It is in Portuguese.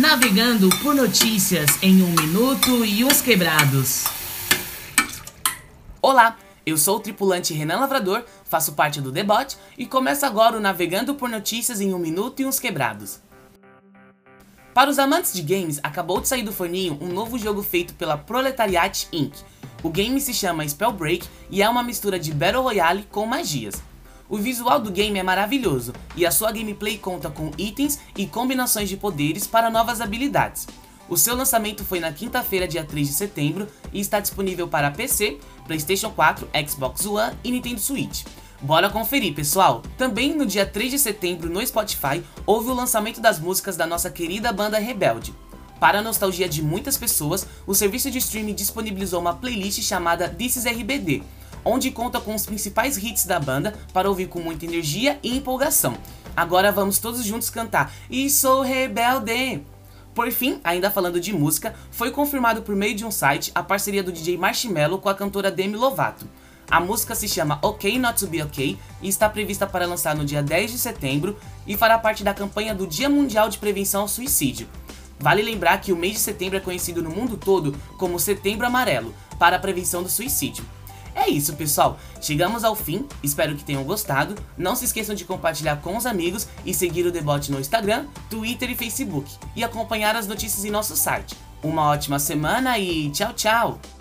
Navegando por notícias em um minuto e uns quebrados. Olá, eu sou o tripulante Renan Lavrador, faço parte do Debot e começa agora o Navegando por Notícias em um minuto e uns quebrados. Para os amantes de games, acabou de sair do forninho um novo jogo feito pela Proletariat Inc. O game se chama Spellbreak e é uma mistura de Battle Royale com magias. O visual do game é maravilhoso e a sua gameplay conta com itens e combinações de poderes para novas habilidades. O seu lançamento foi na quinta-feira, dia 3 de setembro, e está disponível para PC, PlayStation 4, Xbox One e Nintendo Switch. Bora conferir, pessoal! Também no dia 3 de setembro, no Spotify, houve o lançamento das músicas da nossa querida banda Rebelde. Para a nostalgia de muitas pessoas, o serviço de streaming disponibilizou uma playlist chamada This is RBD, onde conta com os principais hits da banda para ouvir com muita energia e empolgação. Agora vamos todos juntos cantar E sou rebelde! Por fim, ainda falando de música, foi confirmado por meio de um site a parceria do DJ Marshmello com a cantora Demi Lovato. A música se chama OK Not To Be OK e está prevista para lançar no dia 10 de setembro e fará parte da campanha do Dia Mundial de Prevenção ao Suicídio. Vale lembrar que o mês de setembro é conhecido no mundo todo como Setembro Amarelo, para a prevenção do suicídio. É isso, pessoal. Chegamos ao fim. Espero que tenham gostado. Não se esqueçam de compartilhar com os amigos e seguir o debate no Instagram, Twitter e Facebook. E acompanhar as notícias em nosso site. Uma ótima semana e tchau, tchau!